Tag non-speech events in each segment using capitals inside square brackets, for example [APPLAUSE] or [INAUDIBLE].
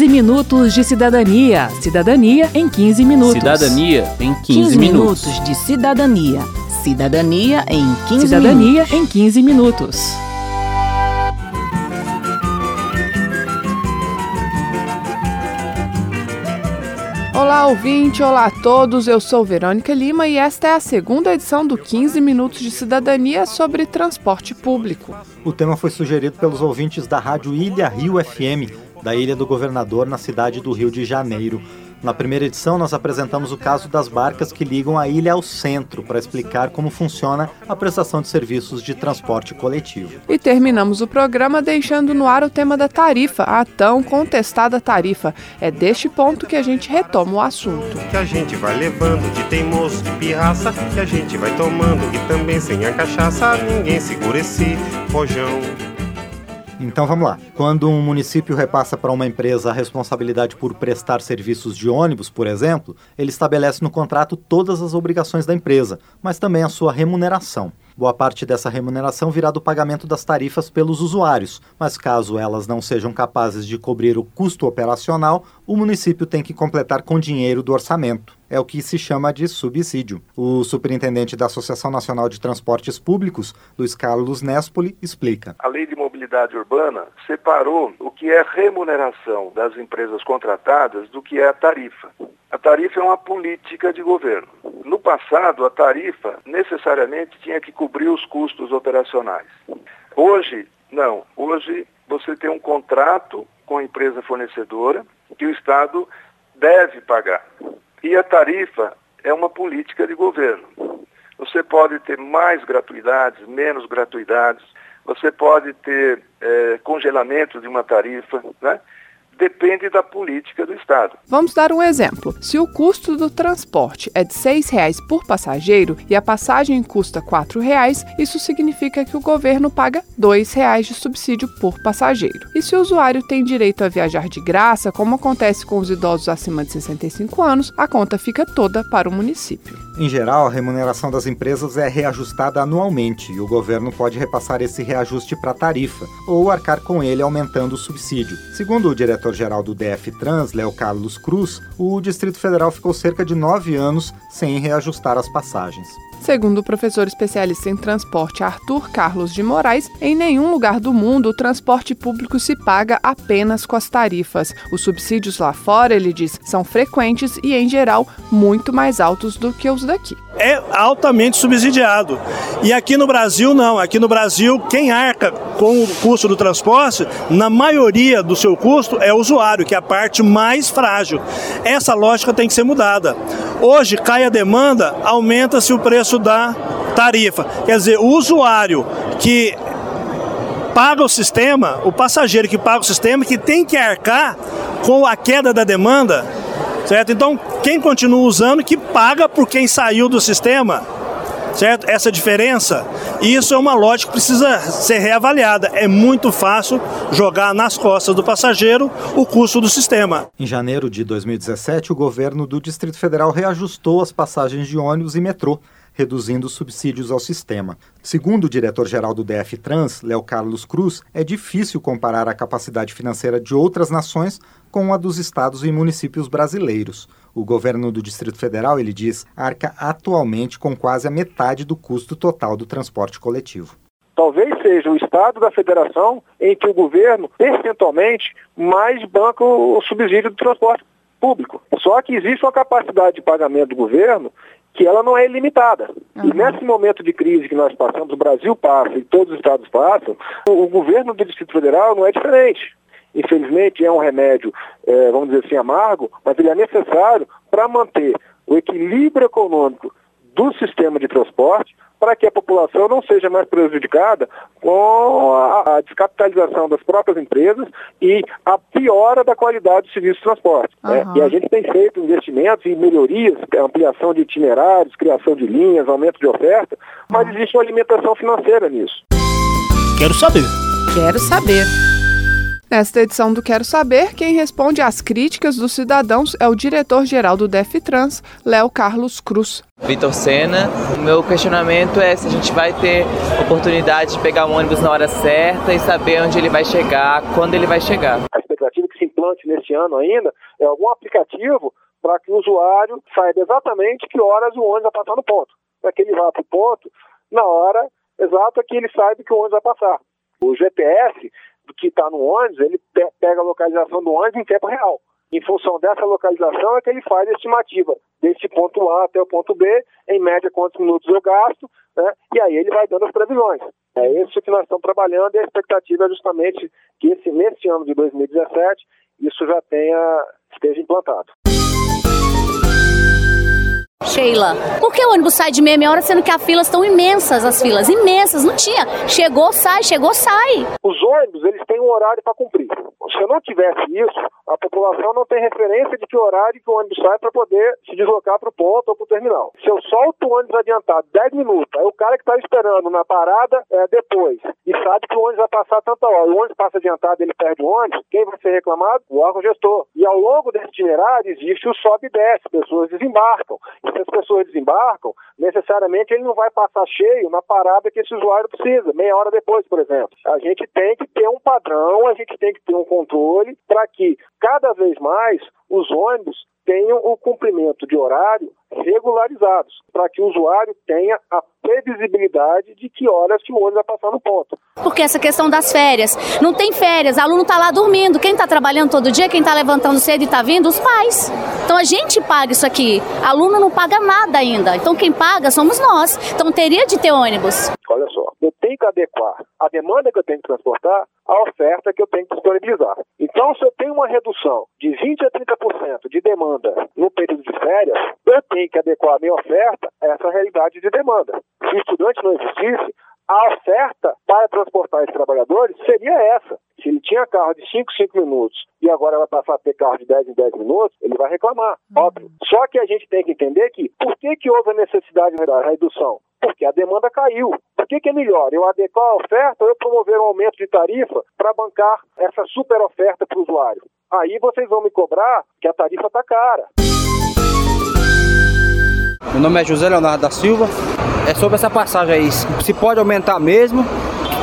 15 minutos de cidadania. Cidadania em 15 minutos. Cidadania em 15, 15 minutos. minutos de cidadania. Cidadania em 15 Cidadania minutos. em 15 minutos. Olá, ouvinte! Olá a todos! Eu sou Verônica Lima e esta é a segunda edição do 15 Minutos de Cidadania sobre transporte público. O tema foi sugerido pelos ouvintes da rádio Ilha Rio FM, da Ilha do Governador, na cidade do Rio de Janeiro. Na primeira edição, nós apresentamos o caso das barcas que ligam a ilha ao centro, para explicar como funciona a prestação de serviços de transporte coletivo. E terminamos o programa deixando no ar o tema da tarifa, a tão contestada tarifa. É deste ponto que a gente retoma o assunto. que a gente vai levando de teimoso, de pirraça, que a gente vai tomando e também sem a cachaça, ninguém segura esse rojão. Então vamos lá. Quando um município repassa para uma empresa a responsabilidade por prestar serviços de ônibus, por exemplo, ele estabelece no contrato todas as obrigações da empresa, mas também a sua remuneração. Boa parte dessa remuneração virá do pagamento das tarifas pelos usuários, mas caso elas não sejam capazes de cobrir o custo operacional, o município tem que completar com dinheiro do orçamento. É o que se chama de subsídio. O superintendente da Associação Nacional de Transportes Públicos, Luiz Carlos Nespoli, explica. A lei de mobilidade urbana separou o que é remuneração das empresas contratadas do que é a tarifa. A tarifa é uma política de governo. No passado, a tarifa necessariamente tinha que cobrir os custos operacionais. Hoje, não. Hoje, você tem um contrato com a empresa fornecedora que o Estado deve pagar. E a tarifa é uma política de governo. Você pode ter mais gratuidades, menos gratuidades, você pode ter eh, congelamento de uma tarifa, né? Depende da política do Estado. Vamos dar um exemplo. Se o custo do transporte é de R$ 6,00 por passageiro e a passagem custa R$ 4,00, isso significa que o governo paga R$ 2,00 de subsídio por passageiro. E se o usuário tem direito a viajar de graça, como acontece com os idosos acima de 65 anos, a conta fica toda para o município. Em geral, a remuneração das empresas é reajustada anualmente e o governo pode repassar esse reajuste para a tarifa ou arcar com ele aumentando o subsídio. Segundo o diretor-geral do DF Trans, Léo Carlos Cruz, o Distrito Federal ficou cerca de nove anos sem reajustar as passagens. Segundo o professor especialista em transporte Arthur Carlos de Moraes, em nenhum lugar do mundo o transporte público se paga apenas com as tarifas. Os subsídios lá fora, ele diz, são frequentes e, em geral, muito mais altos do que os daqui. É altamente subsidiado. E aqui no Brasil, não. Aqui no Brasil, quem arca com o custo do transporte, na maioria do seu custo, é o usuário, que é a parte mais frágil. Essa lógica tem que ser mudada. Hoje, cai a demanda, aumenta-se o preço da tarifa. Quer dizer, o usuário que paga o sistema, o passageiro que paga o sistema, que tem que arcar com a queda da demanda, certo? Então, quem continua usando, que paga por quem saiu do sistema, certo? Essa diferença, isso é uma lógica que precisa ser reavaliada. É muito fácil jogar nas costas do passageiro o custo do sistema. Em janeiro de 2017, o governo do Distrito Federal reajustou as passagens de ônibus e metrô, reduzindo os subsídios ao sistema. Segundo o diretor-geral do DF Trans, Léo Carlos Cruz, é difícil comparar a capacidade financeira de outras nações com a dos estados e municípios brasileiros. O governo do Distrito Federal, ele diz, arca atualmente com quase a metade do custo total do transporte coletivo. Talvez seja o Estado da Federação em que o governo, percentualmente, mais banca o subsídio do transporte público. Só que existe uma capacidade de pagamento do governo que ela não é ilimitada. E nesse momento de crise que nós passamos, o Brasil passa e todos os estados passam, o, o governo do Distrito Federal não é diferente. Infelizmente é um remédio, eh, vamos dizer assim, amargo, mas ele é necessário para manter o equilíbrio econômico do sistema de transporte para que a população não seja mais prejudicada com a, a descapitalização das próprias empresas e a piora da qualidade do serviço de transporte. né? Aham. E a gente tem feito investimentos em melhorias, ampliação de itinerários, criação de linhas, aumento de oferta, mas existe uma alimentação financeira nisso. Quero saber. Quero saber. Nesta edição do Quero Saber, quem responde às críticas dos cidadãos é o diretor-geral do DEFTrans, Léo Carlos Cruz. Vitor Sena. O meu questionamento é se a gente vai ter oportunidade de pegar um ônibus na hora certa e saber onde ele vai chegar, quando ele vai chegar. A expectativa é que se implante nesse ano ainda, é algum aplicativo para que o usuário saiba exatamente que horas o ônibus vai passar no ponto. Para que ele vá para o ponto na hora exata que ele saiba que o ônibus vai passar. O GPS que está no ônibus, ele pega a localização do ônibus em tempo real. Em função dessa localização é que ele faz a estimativa desse ponto A até o ponto B, em média quantos minutos eu gasto, né? e aí ele vai dando as previsões. É isso que nós estamos trabalhando e a expectativa é justamente que esse, nesse ano de 2017 isso já tenha, esteja implantado. Sheila, por que o ônibus sai de meia, meia hora sendo que as filas estão imensas, as filas imensas? Não tinha. Chegou, sai, chegou, sai. Os ônibus, eles têm um horário para cumprir. Se não tivesse isso, a população não tem referência de que horário que o ônibus sai para poder se deslocar para o ponto ou para o terminal. Se eu solto o ônibus adiantado 10 minutos, aí o cara que está esperando na parada é depois e sabe que o ônibus vai passar tanta hora, o ônibus passa adiantado, ele perde o ônibus, quem vai ser reclamado? O órgão gestor. E ao longo desse itinerário existe o sobe e desce, pessoas desembarcam. Se as pessoas desembarcam, necessariamente ele não vai passar cheio na parada que esse usuário precisa, meia hora depois, por exemplo. A gente tem que ter um padrão, a gente tem que ter um controle para que cada vez mais os ônibus tenham o cumprimento de horário regularizados, para que o usuário tenha a previsibilidade de que horas que o ônibus vai passar no ponto. Porque essa questão das férias, não tem férias, o aluno está lá dormindo, quem está trabalhando todo dia, quem está levantando cedo e está vindo, os pais. Então a gente paga isso aqui, aluno não paga nada ainda, então quem paga somos nós, então teria de ter ônibus. Olha só, eu tenho que adequar a demanda que eu tenho que transportar à oferta que eu tenho que disponibilizar. Então, se eu tenho uma redução de 20% a 30% de demanda no período de férias, eu tenho que adequar a minha oferta a essa realidade de demanda. Se o estudante não existisse, a oferta para transportar esses trabalhadores seria essa. Se ele tinha carro de 5, 5 minutos e agora vai passar a ter carro de 10 em 10 minutos, ele vai reclamar, uhum. óbvio. Só que a gente tem que entender que por que, que houve a necessidade da redução? Porque a demanda caiu. Que, que é melhor? Eu adequar a oferta ou eu promover um aumento de tarifa para bancar essa super oferta para o usuário? Aí vocês vão me cobrar que a tarifa está cara. Meu nome é José Leonardo da Silva. É sobre essa passagem aí, se pode aumentar mesmo,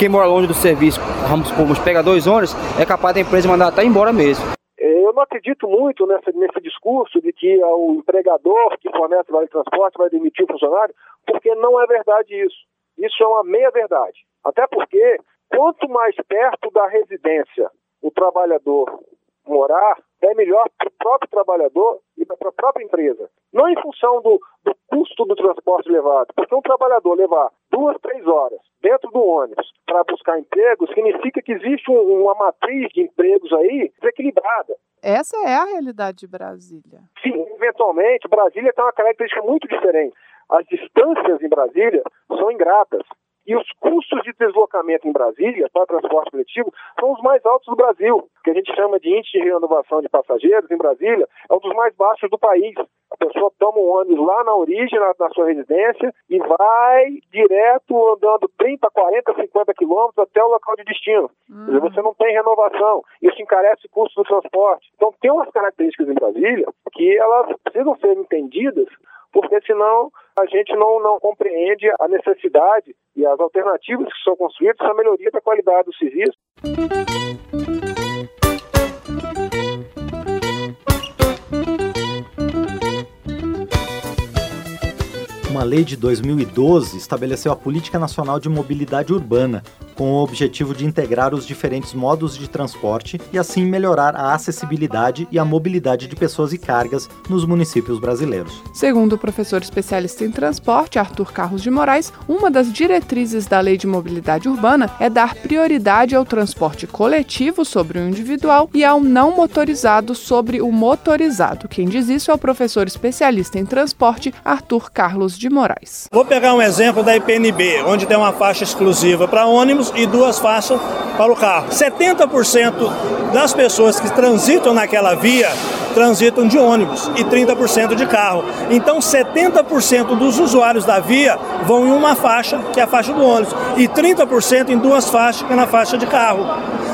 quem mora longe do serviço, vamos supor, pega dois ônibus, é capaz da empresa mandar até embora mesmo. Eu não acredito muito nessa, nesse discurso de que o empregador que fornece vale transporte vai demitir o funcionário, porque não é verdade isso. Isso é uma meia-verdade. Até porque, quanto mais perto da residência o trabalhador morar, é melhor para o próprio trabalhador e para a própria empresa. Não em função do, do custo do transporte levado, porque um trabalhador levar duas, três horas dentro do ônibus para buscar emprego significa que existe um, uma matriz de empregos aí desequilibrada. Essa é a realidade de Brasília. Sim, eventualmente, Brasília tem uma característica muito diferente. As distâncias em Brasília são ingratas. E os custos de deslocamento em Brasília para transporte coletivo são os mais altos do Brasil, que a gente chama de índice de renovação de passageiros em Brasília, é um dos mais baixos do país. A pessoa toma um ônibus lá na origem, na, na sua residência, e vai direto andando 30, 40, 50 quilômetros até o local de destino. Dizer, você não tem renovação. Isso encarece o custo do transporte. Então, tem umas características em Brasília que elas precisam ser entendidas porque senão a gente não, não compreende a necessidade e as alternativas que são construídas para a melhoria da qualidade do serviço. Uma lei de 2012 estabeleceu a Política Nacional de Mobilidade Urbana, com o objetivo de integrar os diferentes modos de transporte e assim melhorar a acessibilidade e a mobilidade de pessoas e cargas nos municípios brasileiros. Segundo o professor especialista em transporte Arthur Carlos de Moraes, uma das diretrizes da Lei de Mobilidade Urbana é dar prioridade ao transporte coletivo sobre o individual e ao não motorizado sobre o motorizado. Quem diz isso é o professor especialista em transporte Arthur Carlos de Moraes. Vou pegar um exemplo da IPNB, onde tem uma faixa exclusiva para ônibus e duas faixas para o carro. 70% das pessoas que transitam naquela via transitam de ônibus e 30% de carro. Então 70% dos usuários da via vão em uma faixa, que é a faixa do ônibus, e 30% em duas faixas, que é na faixa de carro.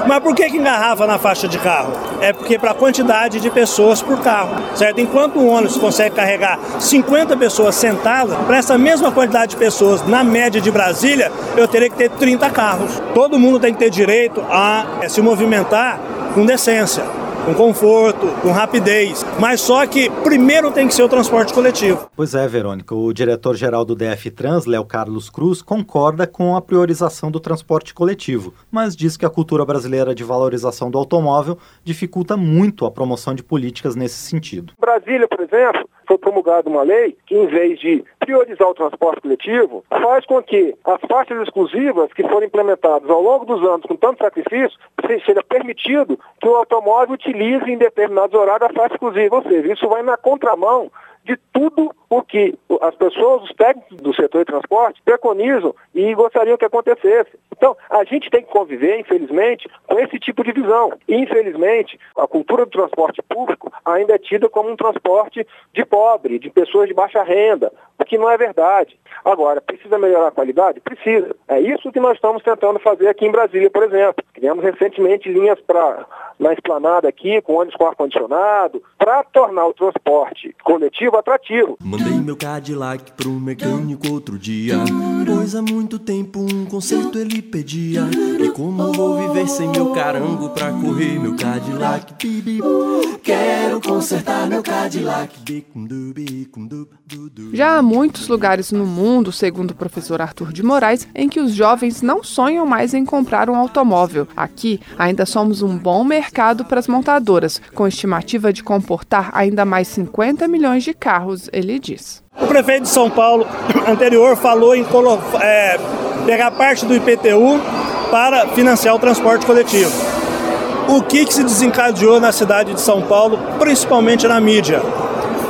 Mas por que, que engarrafa na faixa de carro? É porque para a quantidade de pessoas por carro, certo? Enquanto o ônibus consegue carregar 50 pessoas sentadas, para essa mesma quantidade de pessoas, na média de Brasília, eu teria que ter 30 carros. Todo mundo tem que ter direito a se movimentar com decência. Com conforto, com rapidez. Mas só que primeiro tem que ser o transporte coletivo. Pois é, Verônica. O diretor-geral do DF Trans, Léo Carlos Cruz, concorda com a priorização do transporte coletivo, mas diz que a cultura brasileira de valorização do automóvel dificulta muito a promoção de políticas nesse sentido. Brasília, por exemplo, foi promulgada uma lei que, em vez de priorizar o transporte coletivo, faz com que as faixas exclusivas que foram implementadas ao longo dos anos com tanto sacrifício, seja permitido que o automóvel utilize em determinados horários a faixa exclusiva. Ou seja, isso vai na contramão de tudo o que as pessoas, os técnicos do setor de transporte preconizam e gostariam que acontecesse. Então, a gente tem que conviver, infelizmente, com esse tipo de visão. Infelizmente, a cultura do transporte público ainda é tida como um transporte de pobre, de pessoas de baixa renda, o que não é verdade. Agora, precisa melhorar a qualidade? Precisa. É isso que nós estamos tentando fazer aqui em Brasília, por exemplo. Criamos recentemente linhas para na esplanada aqui, com ônibus com ar-condicionado, para tornar o transporte coletivo atrativo. Mandei meu Cadillac pro mecânico outro dia, pois há muito tempo um conserto ele pedia. E como vou viver sem meu carango pra correr meu Cadillac? Bibi, quero consertar meu Cadillac. Já há muitos lugares no mundo, segundo o professor Arthur de Moraes, em que os jovens não sonham mais em comprar um automóvel. Aqui, ainda somos um bom mercado para as montadoras, com estimativa de comportar ainda mais 50 milhões de carros, ele diz. O prefeito de São Paulo [CLEARS THROAT] anterior falou em é, pegar parte do IPTU para financiar o transporte coletivo. O que, que se desencadeou na cidade de São Paulo, principalmente na mídia?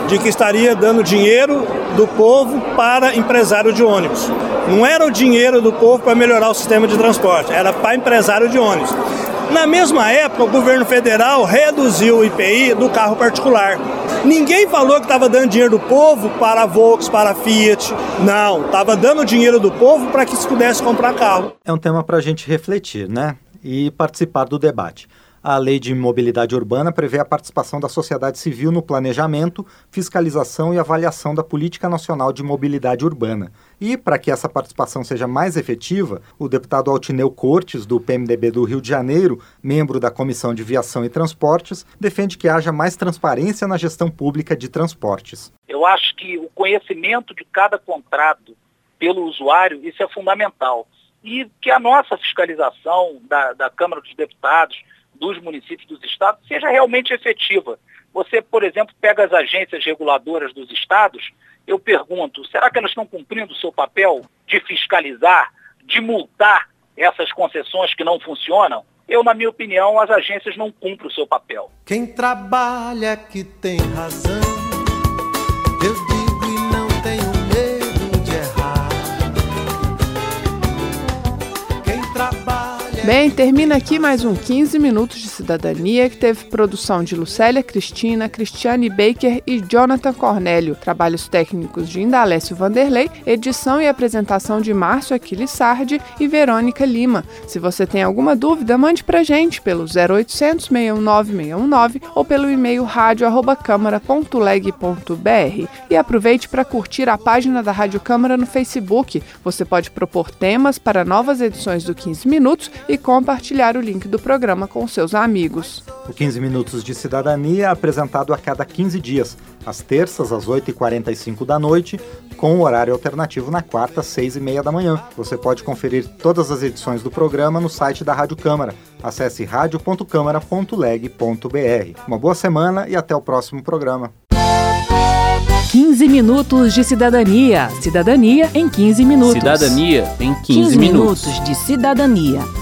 De que estaria dando dinheiro do povo para empresário de ônibus. Não era o dinheiro do povo para melhorar o sistema de transporte, era para empresário de ônibus. Na mesma época, o governo federal reduziu o IPI do carro particular. Ninguém falou que estava dando dinheiro do povo para a Volks, para a Fiat. Não, estava dando dinheiro do povo para que se pudesse comprar carro. É um tema para a gente refletir, né? E participar do debate. A Lei de Mobilidade Urbana prevê a participação da sociedade civil no planejamento, fiscalização e avaliação da Política Nacional de Mobilidade Urbana. E, para que essa participação seja mais efetiva, o deputado Altineu Cortes, do PMDB do Rio de Janeiro, membro da Comissão de Viação e Transportes, defende que haja mais transparência na gestão pública de transportes. Eu acho que o conhecimento de cada contrato pelo usuário, isso é fundamental. E que a nossa fiscalização da, da Câmara dos Deputados, dos municípios, dos estados, seja realmente efetiva. Você, por exemplo, pega as agências reguladoras dos estados, eu pergunto, será que elas estão cumprindo o seu papel de fiscalizar, de multar essas concessões que não funcionam? Eu, na minha opinião, as agências não cumprem o seu papel. Quem trabalha que tem razão, Bem, termina aqui mais um 15 Minutos de Cidadania que teve produção de Lucélia Cristina, Cristiane Baker e Jonathan Cornélio, trabalhos técnicos de Indalécio Vanderlei, edição e apresentação de Márcio Aquiles Sardi e Verônica Lima. Se você tem alguma dúvida, mande pra gente pelo 0800 619 619 ou pelo e-mail rádio@câmara.leg.br. E aproveite para curtir a página da Rádio Câmara no Facebook. Você pode propor temas para novas edições do 15 Minutos e compartilhar o link do programa com seus amigos. O 15 Minutos de Cidadania é apresentado a cada 15 dias, às terças, às 8h45 da noite, com o horário alternativo na quarta, às 6h30 da manhã. Você pode conferir todas as edições do programa no site da Rádio Câmara. Acesse radio.câmara.leg.br. Uma boa semana e até o próximo programa. 15 minutos de cidadania. Cidadania em 15 minutos. Cidadania em 15, 15 minutos. minutos de cidadania.